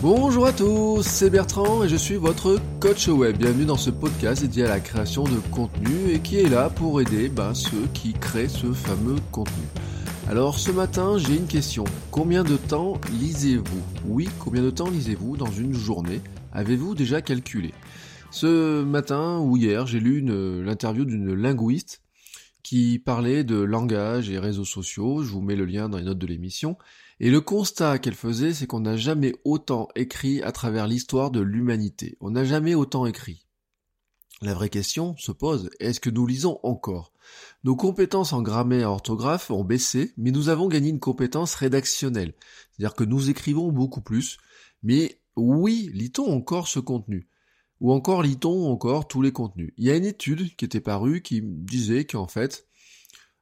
Bonjour à tous, c'est Bertrand et je suis votre coach web. Bienvenue dans ce podcast dédié à la création de contenu et qui est là pour aider ben, ceux qui créent ce fameux contenu. Alors ce matin, j'ai une question. Combien de temps lisez-vous? Oui, combien de temps lisez-vous dans une journée? Avez-vous déjà calculé? Ce matin ou hier, j'ai lu l'interview d'une linguiste qui parlait de langage et réseaux sociaux. Je vous mets le lien dans les notes de l'émission. Et le constat qu'elle faisait, c'est qu'on n'a jamais autant écrit à travers l'histoire de l'humanité. On n'a jamais autant écrit. La vraie question se pose, est-ce que nous lisons encore? Nos compétences en grammaire et orthographe ont baissé, mais nous avons gagné une compétence rédactionnelle. C'est-à-dire que nous écrivons beaucoup plus, mais oui, lit-on encore ce contenu? Ou encore lit-on encore tous les contenus? Il y a une étude qui était parue qui disait qu'en fait,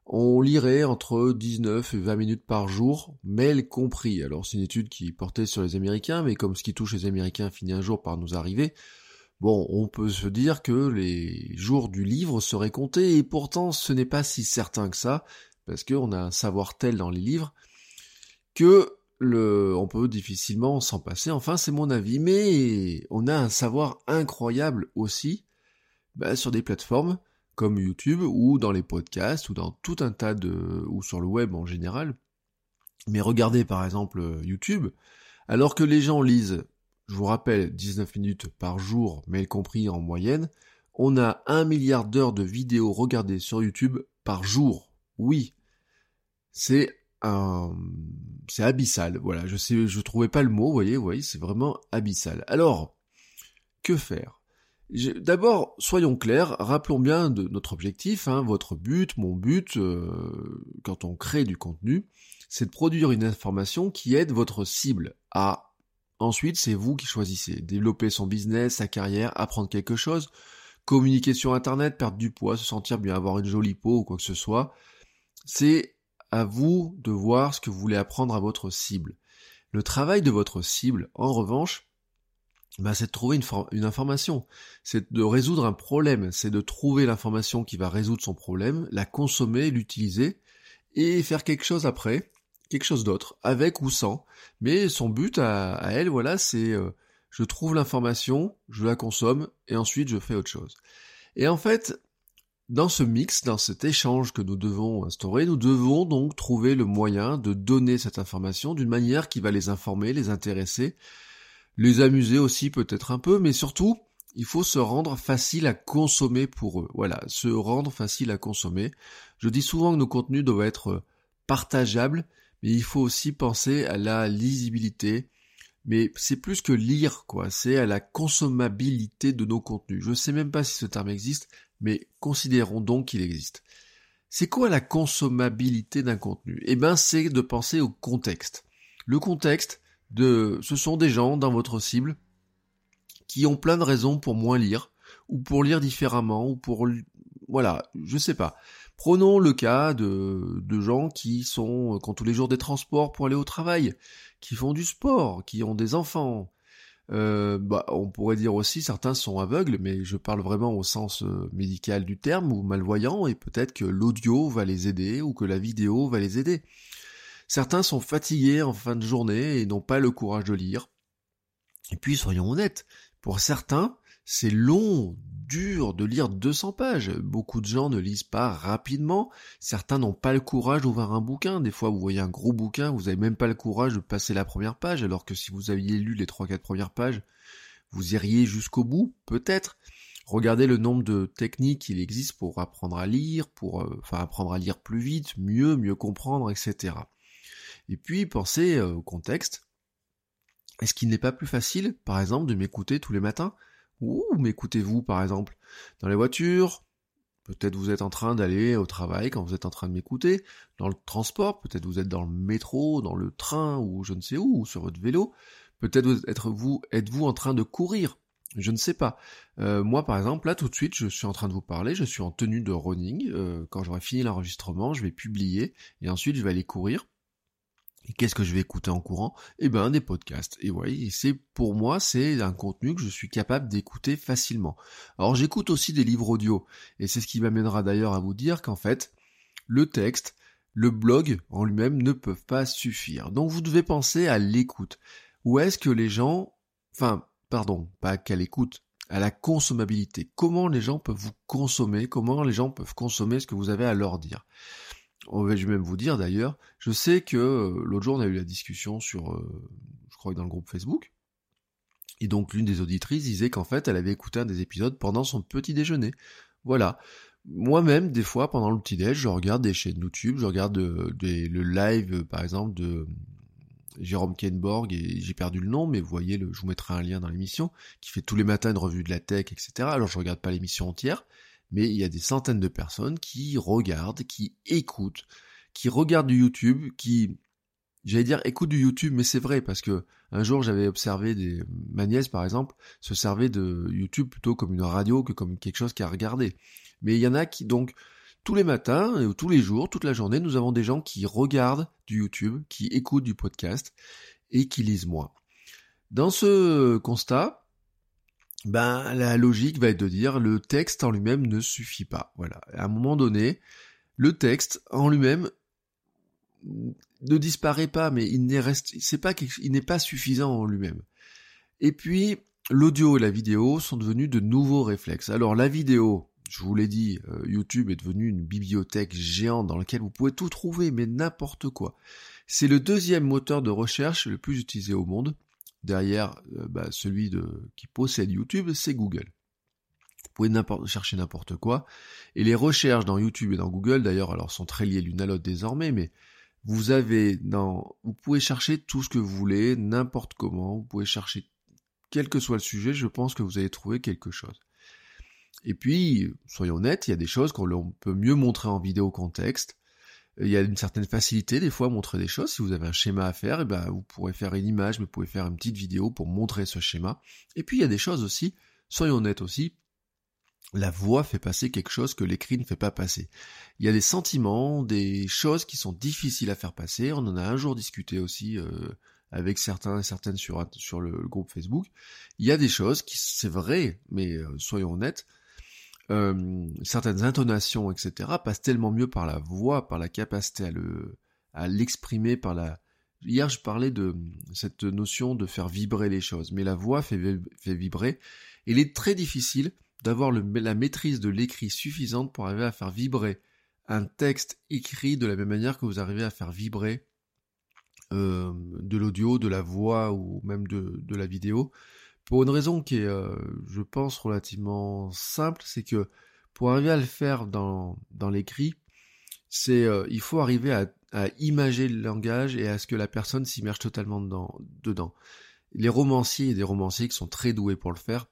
on lirait entre 19 et 20 minutes par jour, mail compris. Alors c'est une étude qui portait sur les Américains, mais comme ce qui touche les Américains finit un jour par nous arriver, bon, on peut se dire que les jours du livre seraient comptés, et pourtant ce n'est pas si certain que ça, parce qu'on a un savoir tel dans les livres, que le, on peut difficilement s'en passer, enfin c'est mon avis, mais on a un savoir incroyable aussi, bah, sur des plateformes, comme YouTube ou dans les podcasts ou dans tout un tas de ou sur le web en général. Mais regardez par exemple YouTube, alors que les gens lisent, je vous rappelle, 19 minutes par jour, mail compris en moyenne, on a un milliard d'heures de vidéos regardées sur YouTube par jour. Oui, c'est un, c'est abyssal. Voilà, je sais, je trouvais pas le mot. Vous voyez, vous voyez, c'est vraiment abyssal. Alors, que faire? D'abord, soyons clairs, rappelons bien de notre objectif, hein, votre but, mon but, euh, quand on crée du contenu, c'est de produire une information qui aide votre cible à... Ensuite, c'est vous qui choisissez. Développer son business, sa carrière, apprendre quelque chose, communiquer sur Internet, perdre du poids, se sentir bien, avoir une jolie peau ou quoi que ce soit. C'est à vous de voir ce que vous voulez apprendre à votre cible. Le travail de votre cible, en revanche, bah, c'est de trouver une, une information, c'est de résoudre un problème, c'est de trouver l'information qui va résoudre son problème, la consommer, l'utiliser, et faire quelque chose après, quelque chose d'autre, avec ou sans. Mais son but à, elle, voilà, c'est euh, je trouve l'information, je la consomme, et ensuite je fais autre chose. Et en fait, dans ce mix, dans cet échange que nous devons instaurer, nous devons donc trouver le moyen de donner cette information d'une manière qui va les informer, les intéresser, les amuser aussi peut-être un peu, mais surtout, il faut se rendre facile à consommer pour eux. Voilà, se rendre facile à consommer. Je dis souvent que nos contenus doivent être partageables, mais il faut aussi penser à la lisibilité. Mais c'est plus que lire, quoi. C'est à la consommabilité de nos contenus. Je ne sais même pas si ce terme existe, mais considérons donc qu'il existe. C'est quoi la consommabilité d'un contenu? Eh ben, c'est de penser au contexte. Le contexte, de, ce sont des gens dans votre cible qui ont plein de raisons pour moins lire, ou pour lire différemment, ou pour, voilà, je sais pas. Prenons le cas de, de gens qui sont, qui ont tous les jours des transports pour aller au travail, qui font du sport, qui ont des enfants. Euh, bah, on pourrait dire aussi certains sont aveugles, mais je parle vraiment au sens euh, médical du terme, ou malvoyants, et peut-être que l'audio va les aider, ou que la vidéo va les aider. Certains sont fatigués en fin de journée et n'ont pas le courage de lire. Et puis, soyons honnêtes, pour certains, c'est long, dur de lire 200 pages. Beaucoup de gens ne lisent pas rapidement. Certains n'ont pas le courage d'ouvrir un bouquin. Des fois, vous voyez un gros bouquin, vous n'avez même pas le courage de passer la première page, alors que si vous aviez lu les 3-4 premières pages, vous iriez jusqu'au bout, peut-être. Regardez le nombre de techniques qu'il existe pour apprendre à lire, pour euh, enfin apprendre à lire plus vite, mieux, mieux comprendre, etc. Et puis pensez euh, au contexte. Est-ce qu'il n'est pas plus facile, par exemple, de m'écouter tous les matins? Ou m'écoutez-vous, par exemple, dans les voitures Peut-être vous êtes en train d'aller au travail quand vous êtes en train de m'écouter, dans le transport, peut-être vous êtes dans le métro, dans le train, ou je ne sais où, ou sur votre vélo. Peut-être êtes-vous êtes-vous en train de courir? Je ne sais pas. Euh, moi, par exemple, là, tout de suite, je suis en train de vous parler, je suis en tenue de running. Euh, quand j'aurai fini l'enregistrement, je vais publier, et ensuite, je vais aller courir. Et qu'est-ce que je vais écouter en courant? Eh ben, des podcasts. Et oui, c'est pour moi, c'est un contenu que je suis capable d'écouter facilement. Alors, j'écoute aussi des livres audio, et c'est ce qui m'amènera d'ailleurs à vous dire qu'en fait, le texte, le blog en lui-même ne peuvent pas suffire. Donc, vous devez penser à l'écoute. Où est-ce que les gens, enfin, pardon, pas qu'à l'écoute, à la consommabilité. Comment les gens peuvent vous consommer, comment les gens peuvent consommer ce que vous avez à leur dire? Je vais même vous dire d'ailleurs, je sais que euh, l'autre jour on a eu la discussion sur, euh, je crois que dans le groupe Facebook, et donc l'une des auditrices disait qu'en fait elle avait écouté un des épisodes pendant son petit déjeuner. Voilà. Moi-même, des fois, pendant le petit déj, je regarde des chaînes YouTube, je regarde euh, le live, par exemple, de Jérôme Kenborg, et j'ai perdu le nom, mais vous voyez, je vous mettrai un lien dans l'émission, qui fait tous les matins une revue de la tech, etc. Alors je regarde pas l'émission entière, mais il y a des centaines de personnes qui regardent, qui écoutent, qui regardent du YouTube, qui, j'allais dire, écoutent du YouTube, mais c'est vrai, parce que un jour j'avais observé des, ma nièce par exemple, se servait de YouTube plutôt comme une radio que comme quelque chose qu'à regarder. Mais il y en a qui donc, tous les matins, ou tous les jours, toute la journée, nous avons des gens qui regardent du YouTube, qui écoutent du podcast et qui lisent moins. Dans ce constat, ben la logique va être de dire le texte en lui-même ne suffit pas. Voilà. À un moment donné, le texte en lui-même ne disparaît pas, mais il n'est pas suffisant en lui-même. Et puis l'audio et la vidéo sont devenus de nouveaux réflexes. Alors la vidéo, je vous l'ai dit, euh, YouTube est devenu une bibliothèque géante dans laquelle vous pouvez tout trouver, mais n'importe quoi. C'est le deuxième moteur de recherche le plus utilisé au monde. Derrière euh, bah, celui de, qui possède YouTube, c'est Google. Vous pouvez chercher n'importe quoi. Et les recherches dans YouTube et dans Google, d'ailleurs, alors sont très liées l'une à l'autre désormais, mais vous avez dans, vous pouvez chercher tout ce que vous voulez, n'importe comment. Vous pouvez chercher quel que soit le sujet. Je pense que vous allez trouver quelque chose. Et puis, soyons honnêtes, il y a des choses qu'on peut mieux montrer en vidéo qu'en texte. Il y a une certaine facilité des fois à montrer des choses. Si vous avez un schéma à faire, eh ben, vous pourrez faire une image, mais vous pouvez faire une petite vidéo pour montrer ce schéma. Et puis il y a des choses aussi, soyons honnêtes aussi, la voix fait passer quelque chose que l'écrit ne fait pas passer. Il y a des sentiments, des choses qui sont difficiles à faire passer. On en a un jour discuté aussi euh, avec certains et certaines sur, sur le, groupe Facebook. Il y a des choses qui, c'est vrai, mais euh, soyons honnêtes, euh, certaines intonations, etc., passent tellement mieux par la voix, par la capacité à le, à l'exprimer, par la. Hier, je parlais de cette notion de faire vibrer les choses, mais la voix fait, vibrer. Il est très difficile d'avoir la maîtrise de l'écrit suffisante pour arriver à faire vibrer un texte écrit de la même manière que vous arrivez à faire vibrer euh, de l'audio, de la voix ou même de la vidéo. Pour une raison qui est, euh, je pense, relativement simple, c'est que pour arriver à le faire dans, l'écrit, c'est euh, il faut arriver à, imager le langage et à ce que la personne s'immerge totalement dedans. Les romanciers et des romanciers qui sont très doués pour le faire,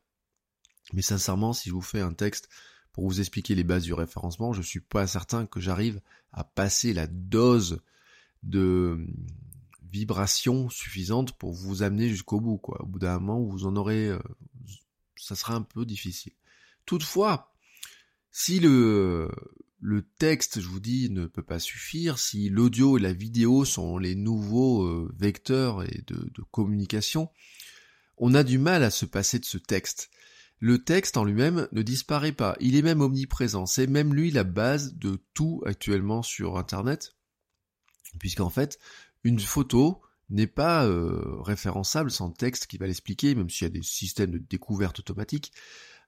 mais sincèrement, si je vous fais un texte pour vous expliquer les bases du référencement, je suis pas certain que j'arrive à passer la dose de vibration suffisante pour vous amener jusqu'au bout, quoi. Au bout d'un moment, vous en aurez, euh, ça sera un peu difficile. Toutefois, si le, texte, je vous dis, ne peut pas suffire, si l'audio et la vidéo sont les nouveaux euh, vecteurs et de, communication, on a du mal à se passer de ce texte. Le texte en lui-même ne disparaît pas, il est même omniprésent, c'est même lui la base de tout actuellement sur Internet, puisqu'en fait, une photo n'est pas euh, référençable sans texte qui va l'expliquer, même s'il y a des systèmes de découverte automatique.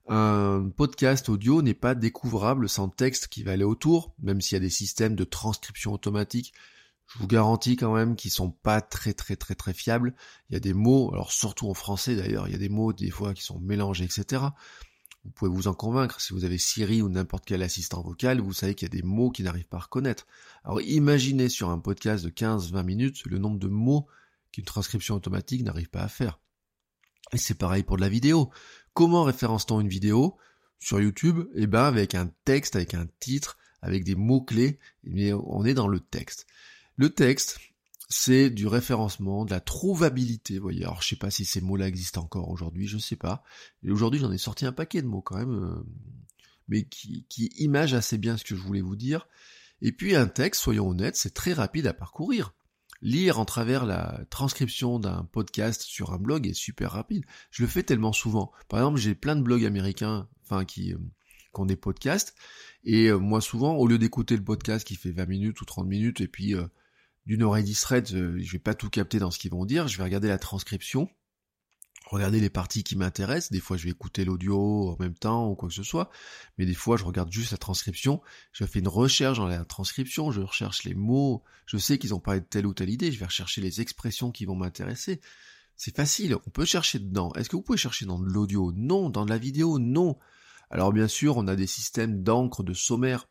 Un podcast audio n'est pas découvrable sans texte qui va aller autour, même s'il y a des systèmes de transcription automatique. Je vous garantis quand même qu'ils sont pas très très très très fiables. Il y a des mots, alors surtout en français d'ailleurs, il y a des mots des fois qui sont mélangés, etc. Vous pouvez vous en convaincre. Si vous avez Siri ou n'importe quel assistant vocal, vous savez qu'il y a des mots qui n'arrivent pas à reconnaître. Alors imaginez sur un podcast de 15-20 minutes le nombre de mots qu'une transcription automatique n'arrive pas à faire. Et c'est pareil pour de la vidéo. Comment référence-t-on une vidéo sur YouTube? Eh ben avec un texte, avec un titre, avec des mots-clés, mais on est dans le texte. Le texte, c'est du référencement, de la trouvabilité, vous voyez. Alors je sais pas si ces mots-là existent encore aujourd'hui, je sais pas. Et aujourd'hui j'en ai sorti un paquet de mots quand même, euh, mais qui, qui image assez bien ce que je voulais vous dire. Et puis un texte, soyons honnêtes, c'est très rapide à parcourir. Lire en travers la transcription d'un podcast sur un blog est super rapide. Je le fais tellement souvent. Par exemple, j'ai plein de blogs américains, enfin qui, euh, ont des podcasts, et euh, moi souvent, au lieu d'écouter le podcast qui fait 20 minutes ou 30 minutes, et puis d'une oreille distraite, euh, je vais pas tout capter dans ce qu'ils vont dire, je vais regarder la transcription, regarder les parties qui m'intéressent, des fois je vais écouter l'audio en même temps ou quoi que ce soit, mais des fois je regarde juste la transcription, je fais une recherche dans la transcription, je recherche les mots, je sais qu'ils ont parlé de telle ou telle idée, je vais rechercher les expressions qui vont m'intéresser. C'est facile, on peut chercher dedans. Est-ce que vous pouvez chercher dans de l'audio? Non. Dans de la vidéo? Non. Alors bien sûr, on a des systèmes d'encre, de sommaire.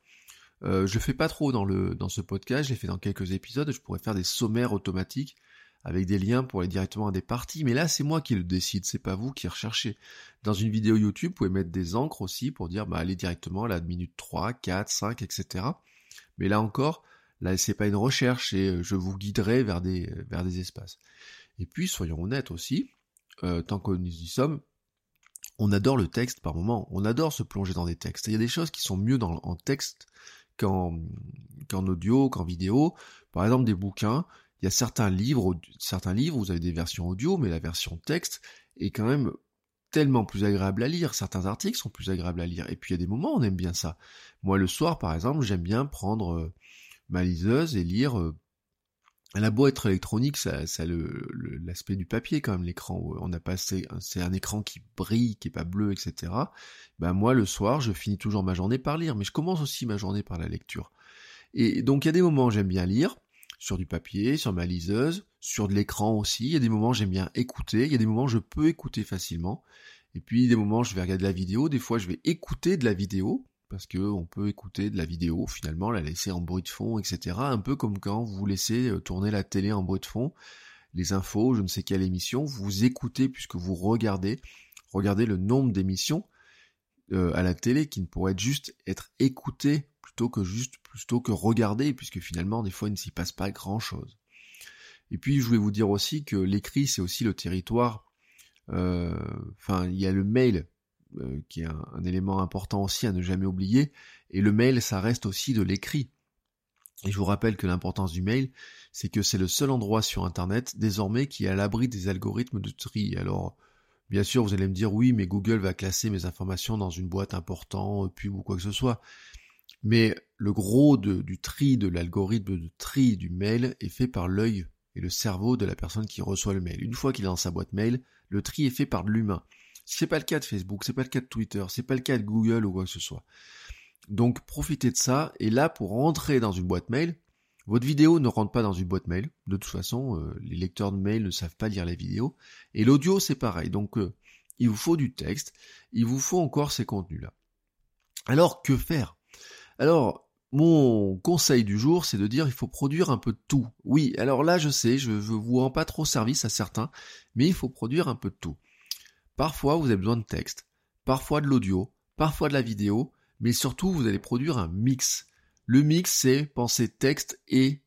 Euh, je fais pas trop dans ce podcast, je l'ai fait dans quelques épisodes, je pourrais faire des sommaires automatiques avec des liens pour aller directement à des parties, mais là c'est moi qui le décide, c'est pas vous qui recherchez. Dans une vidéo YouTube, vous pouvez mettre des encres aussi pour dire bah allez directement à la minute 3, 4, 5, etc. Mais là encore, là c'est pas une recherche et euh, je vous guiderai vers des vers des espaces. Et puis soyons honnêtes aussi, euh, tant que nous y sommes, on adore le texte par moment, on adore se plonger dans des textes. il y a des choses qui sont mieux dans, en texte qu'en audio, qu'en vidéo. Par exemple, des bouquins. Il y a certains livres, certains livres, vous avez des versions audio, mais la version texte est quand même tellement plus agréable à lire. Certains articles sont plus agréables à lire. Et puis il y a des moments où on aime bien ça. Moi, le soir, par exemple, j'aime bien prendre euh, ma liseuse et lire euh, elle a beau être électronique, ça, ça l'aspect du papier quand même, l'écran. On a passé, c'est un écran qui brille, qui est pas bleu, etc. Ben moi, le soir, je finis toujours ma journée par lire, mais je commence aussi ma journée par la lecture. Et donc il y a des moments j'aime bien lire sur du papier, sur ma liseuse, sur de l'écran aussi. Il y a des moments j'aime bien écouter, il y a des moments je peux écouter facilement. Et puis des moments je vais regarder de la vidéo, des fois je vais écouter de la vidéo parce que on peut écouter de la vidéo finalement, la laisser en bruit de fond, etc. Un peu comme quand vous laissez euh, tourner la télé en bruit de fond, les infos, je ne sais quelle émission, vous écoutez puisque vous regardez, regardez le nombre d'émissions euh, à la télé qui ne pourraient juste être écoutées plutôt que juste plutôt que regarder, puisque finalement des fois il ne s'y passe pas grand chose. Et puis je voulais vous dire aussi que l'écrit c'est aussi le territoire. Euh, enfin, il y a le mail euh, qui est un, élément important aussi à ne jamais oublier. Et le mail, ça reste aussi de l'écrit. Et je vous rappelle que l'importance du mail, c'est que c'est le seul endroit sur Internet désormais qui est à l'abri des algorithmes de tri. Alors, bien sûr, vous allez me dire oui, mais Google va classer mes informations dans une boîte importante, pub ou quoi que ce soit. Mais le gros du tri de l'algorithme de tri du mail est fait par l'œil et le cerveau de la personne qui reçoit le mail. Une fois qu'il est dans sa boîte mail, le tri est fait par l'humain. C'est pas le cas de Facebook, c'est pas le cas de Twitter, c'est pas le cas de Google ou quoi que ce soit. Donc profitez de ça, et là pour rentrer dans une boîte mail, votre vidéo ne rentre pas dans une boîte mail, de toute façon, euh, les lecteurs de mail ne savent pas lire les vidéos, et l'audio c'est pareil, donc euh, il vous faut du texte, il vous faut encore ces contenus-là. Alors que faire? Alors, mon conseil du jour, c'est de dire il faut produire un peu de tout. Oui, alors là je sais, je, ne vous rends pas trop service à certains, mais il faut produire un peu de tout. Parfois, vous avez besoin de texte, parfois de l'audio, parfois de la vidéo, mais surtout, vous allez produire un mix. Le mix, c'est penser texte et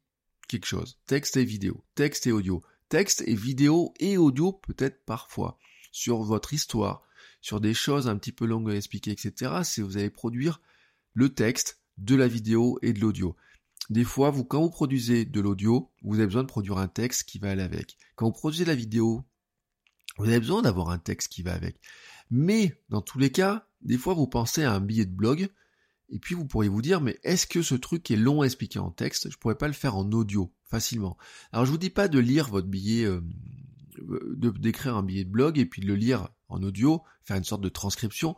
quelque chose. Texte et vidéo, texte et audio. Texte et vidéo et audio peut-être parfois. Sur votre histoire, sur des choses un petit peu longues à expliquer, etc. C'est vous allez produire le texte, de la vidéo et de l'audio. Des fois, vous, quand vous produisez de l'audio, vous avez besoin de produire un texte qui va aller avec. Quand vous produisez de la vidéo, vous avez besoin d'avoir un texte qui va avec. Mais dans tous les cas, des fois vous pensez à un billet de blog, et puis vous pourriez vous dire, mais est-ce que ce truc est long à expliquer en texte? Je pourrais pas le faire en audio facilement. Alors je vous dis pas de lire votre billet, euh, d'écrire un billet de blog et puis de le lire en audio, faire une sorte de transcription,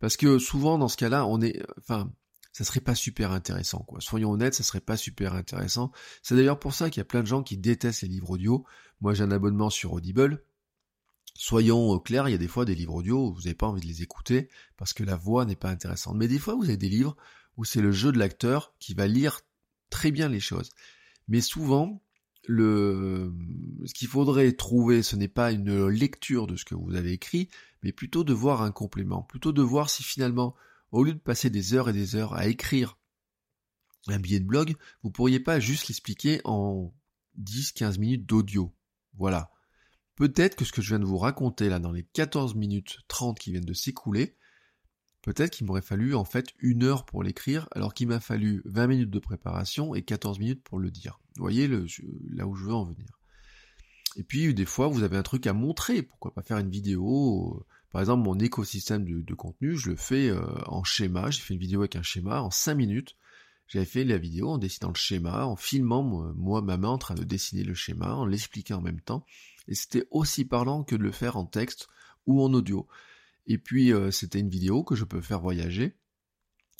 parce que souvent dans ce cas-là, on est, enfin, ça serait pas super intéressant, quoi. Soyons honnêtes, ça serait pas super intéressant. C'est d'ailleurs pour ça qu'il y a plein de gens qui détestent les livres audio. Moi, j'ai un abonnement sur Audible Soyons clairs, il y a des fois des livres audio où vous n'avez pas envie de les écouter parce que la voix n'est pas intéressante. Mais des fois, vous avez des livres où c'est le jeu de l'acteur qui va lire très bien les choses. Mais souvent, ce qu'il faudrait trouver, ce n'est pas une lecture de ce que vous avez écrit, mais plutôt de voir un complément, plutôt de voir si finalement, au lieu de passer des heures et des heures à écrire un billet de blog, vous pourriez pas juste l'expliquer en 10-15 minutes d'audio. Voilà. Peut-être que ce que je viens de vous raconter là dans les 14 minutes 30 qui viennent de s'écouler, peut-être qu'il m'aurait fallu en fait une heure pour l'écrire, alors qu'il m'a fallu 20 minutes de préparation et 14 minutes pour le dire. Vous voyez le, là où je veux en venir. Et puis des fois vous avez un truc à montrer, pourquoi pas faire une vidéo par exemple, mon écosystème de, contenu, je le fais euh, en schéma. J'ai fait une vidéo avec un schéma en 5 minutes. J'avais fait la vidéo en dessinant le schéma, en filmant moi, ma main en train de dessiner le schéma, en l'expliquant en même temps. Et c'était aussi parlant que de le faire en texte ou en audio. Et puis euh, c'était une vidéo que je peux faire voyager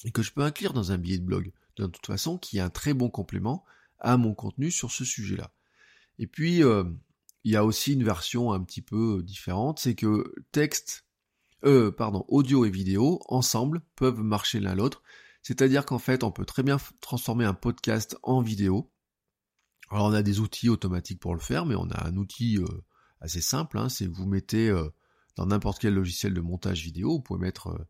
et que je peux inclure dans un billet de blog. De toute façon, qui est un très bon complément à mon contenu sur ce sujet-là. Et puis, euh, il y a aussi une version un petit peu différente, c'est que texte euh, pardon, audio et vidéo, ensemble, peuvent marcher l'un l'autre. C'est-à-dire qu'en fait, on peut très bien transformer un podcast en vidéo. Alors on a des outils automatiques pour le faire, mais on a un outil euh, assez simple, hein, c'est que vous mettez euh, dans n'importe quel logiciel de montage vidéo, vous pouvez mettre euh,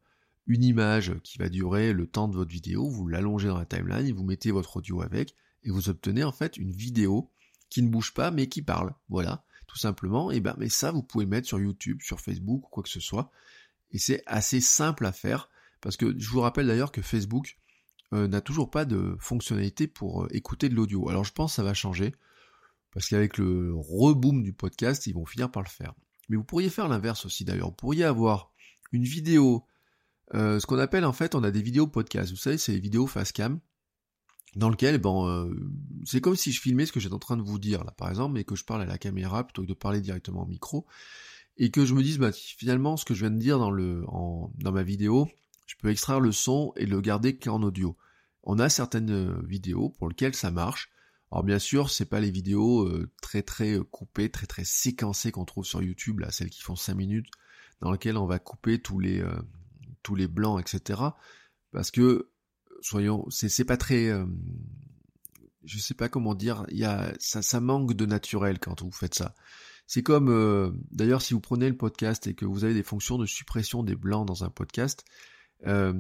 une image qui va durer le temps de votre vidéo, vous l'allongez dans la timeline, vous mettez votre audio avec, et vous obtenez en fait une vidéo qui ne bouge pas mais qui parle. Voilà, tout simplement. Et ben mais ça vous pouvez mettre sur YouTube, sur Facebook ou quoi que ce soit et c'est assez simple à faire parce que je vous rappelle d'ailleurs que Facebook euh, n'a toujours pas de fonctionnalité pour euh, écouter de l'audio. Alors je pense que ça va changer parce qu'avec le reboom du podcast, ils vont finir par le faire. Mais vous pourriez faire l'inverse aussi d'ailleurs. Vous pourriez avoir une vidéo, euh, ce qu'on appelle en fait, on a des vidéos podcast. Vous savez, c'est les vidéos face cam dans lequel, bon, c'est comme si je filmais ce que j'étais en train de vous dire là, par exemple, et que je parle à la caméra plutôt que de parler directement au micro et que je me dise, bah, finalement, ce que je viens de dire dans, le, dans ma vidéo, je peux extraire le son et le garder qu'en audio. On a certaines euh, vidéos pour lesquelles ça marche. Alors bien sûr, c'est pas les vidéos euh, très très euh, coupées, très très séquencées qu'on trouve sur YouTube, là, celles qui font 5 minutes, dans lesquelles on va couper tous les tous les blancs, etc. Parce que soyons, c'est pas très, je sais pas comment dire, il y a ça ça manque de naturel quand vous faites ça. C'est comme, euh, d'ailleurs, si vous prenez le podcast et que vous avez des fonctions de suppression des blancs dans un podcast, euh,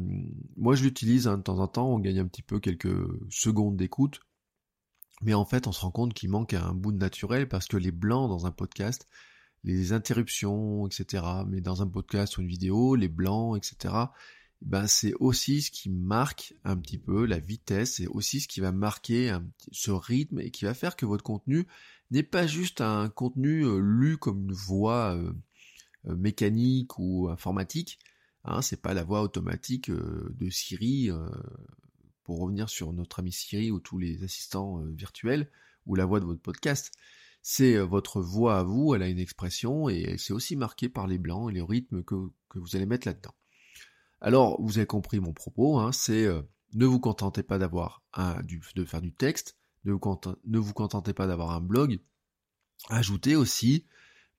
moi je l'utilise hein, de temps en temps, on gagne un petit peu quelques secondes d'écoute, mais en fait on se rend compte qu'il manque un bout de naturel parce que les blancs dans un podcast, les interruptions, etc., mais dans un podcast ou une vidéo, les blancs, etc., ben c'est aussi ce qui marque un petit peu la vitesse, c'est aussi ce qui va marquer ce rythme et qui va faire que votre contenu n'est pas juste un contenu euh, lu comme une voix euh, mécanique ou informatique. Hein, c'est pas la voix automatique de Siri pour revenir sur notre ami Siri ou tous les assistants virtuels ou la voix de votre podcast. C'est votre voix à vous, elle a une expression et c'est aussi marqué par les blancs et les rythmes que, vous allez mettre là-dedans. Alors, vous avez compris mon propos, hein, c'est ne vous contentez pas d'avoir de faire du texte, ne vous, contentez pas d'avoir un blog, ajoutez aussi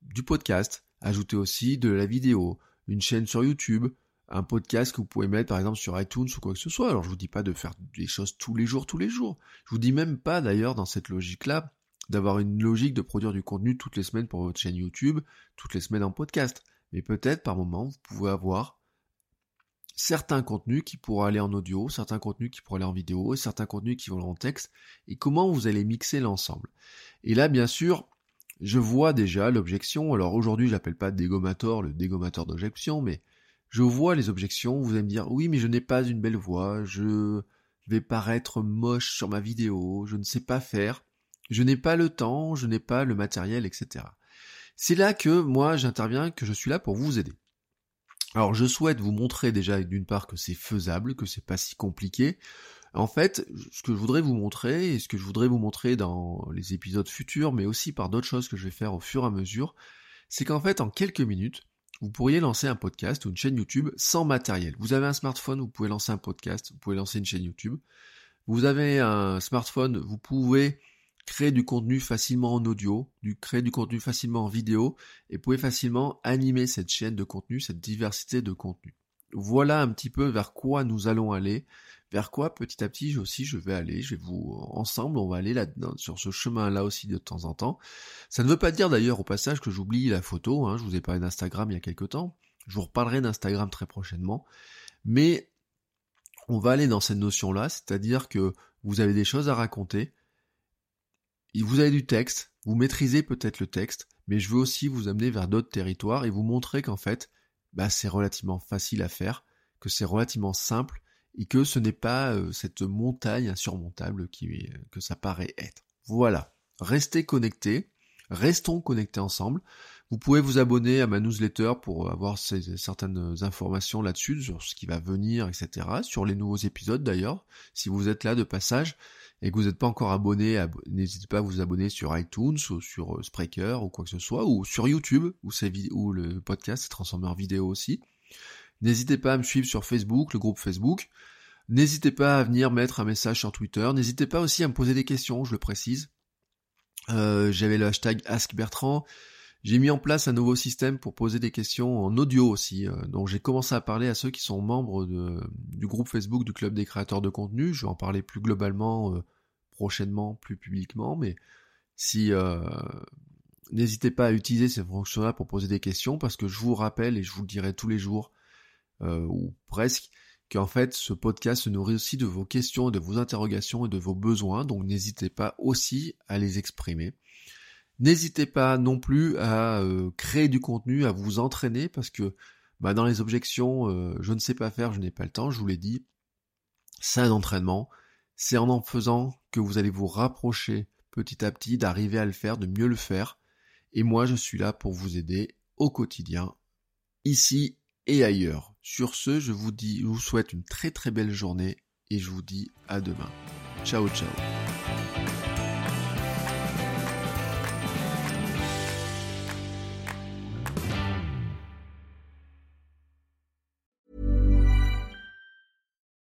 du podcast, ajoutez aussi de la vidéo, une chaîne sur YouTube, un podcast que vous pouvez mettre par exemple sur iTunes ou quoi que ce soit. Alors je vous dis pas de faire des choses tous les jours, tous les jours. Je vous dis même pas d'ailleurs dans cette logique-là d'avoir une logique de produire du contenu toutes les semaines pour votre chaîne YouTube, toutes les semaines en podcast. Mais peut-être par moment vous pouvez avoir certains contenus qui pourront aller en audio, certains contenus qui pourront aller en vidéo, certains contenus qui vont en texte, et comment vous allez mixer l'ensemble? Et là, bien sûr, je vois déjà l'objection, alors aujourd'hui j'appelle pas dégommator le dégommateur d'objection, mais je vois les objections, vous allez me dire, oui mais je n'ai pas une belle voix, je vais paraître moche sur ma vidéo, je ne sais pas faire, je n'ai pas le temps, je n'ai pas le matériel, etc. C'est là que moi j'interviens, que je suis là pour vous aider. Alors je souhaite vous montrer déjà d'une part que c'est faisable, que c'est pas si compliqué. En fait, ce que je voudrais vous montrer, et ce que je voudrais vous montrer dans les épisodes futurs, mais aussi par d'autres choses que je vais faire au fur et à mesure, c'est qu'en fait, en quelques minutes, vous pourriez lancer un podcast ou une chaîne YouTube sans matériel. Vous avez un smartphone, vous pouvez lancer un podcast, vous pouvez lancer une chaîne YouTube. Vous avez un smartphone, vous pouvez créer du contenu facilement en audio, créer du contenu facilement en vidéo, et pouvez facilement animer cette chaîne de contenu, cette diversité de contenu. Voilà un petit peu vers quoi nous allons aller, vers quoi petit à petit aussi je vais aller, je vais vous, ensemble, on va aller là sur ce chemin-là aussi de temps en temps. Ça ne veut pas dire d'ailleurs au passage que j'oublie la photo, hein, je vous ai parlé d'Instagram il y a quelques temps, je vous reparlerai d'Instagram très prochainement, mais on va aller dans cette notion-là, c'est-à-dire que vous avez des choses à raconter, vous avez du texte, vous maîtrisez peut-être le texte, mais je veux aussi vous amener vers d'autres territoires et vous montrer qu'en fait, bah, c'est relativement facile à faire, que c'est relativement simple et que ce n'est pas euh, cette montagne insurmontable qui, euh, que ça paraît être. Voilà. Restez connectés, restons connectés ensemble. Vous pouvez vous abonner à ma newsletter pour avoir certaines informations là-dessus, sur ce qui va venir, etc. Sur les nouveaux épisodes d'ailleurs. Si vous êtes là de passage et que vous n'êtes pas encore abonné, n'hésitez pas à vous abonner sur iTunes ou sur euh, Spreaker ou quoi que ce soit, ou sur YouTube, où, où le podcast est transformé en vidéo aussi. N'hésitez pas à me suivre sur Facebook, le groupe Facebook. N'hésitez pas à venir mettre un message sur Twitter. N'hésitez pas aussi à me poser des questions, je le précise. Euh, j'avais le hashtag AskBertrand. J'ai mis en place un nouveau système pour poser des questions en audio aussi. Euh, donc j'ai commencé à parler à ceux qui sont membres du groupe Facebook du Club des créateurs de contenu. Je vais en parler plus globalement euh, prochainement, plus publiquement. Mais si n'hésitez pas à utiliser ces fonctions-là pour poser des questions parce que je vous rappelle et je vous le dirai tous les jours ou presque qu'en fait ce podcast se nourrit aussi de vos questions, de vos interrogations et de vos besoins, donc n'hésitez pas aussi à les exprimer. N'hésitez pas non plus à euh, créer du contenu, à vous entraîner, parce que bah, dans les objections, euh, je ne sais pas faire, je n'ai pas le temps, je vous l'ai dit, c'est un entraînement, c'est en en faisant que vous allez vous rapprocher petit à petit d'arriver à le faire, de mieux le faire, et moi je suis là pour vous aider au quotidien, ici et ailleurs. Sur ce, je vous dis, je vous souhaite une très très belle journée et je vous dis à demain. Ciao ciao.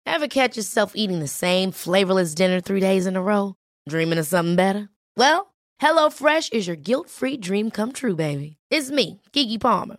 Ever catch yourself eating the same flavorless dinner three days in a row? Dreaming of something better? Well, HelloFresh is your guilt-free dream come true, baby. It's me, Kiki Palmer.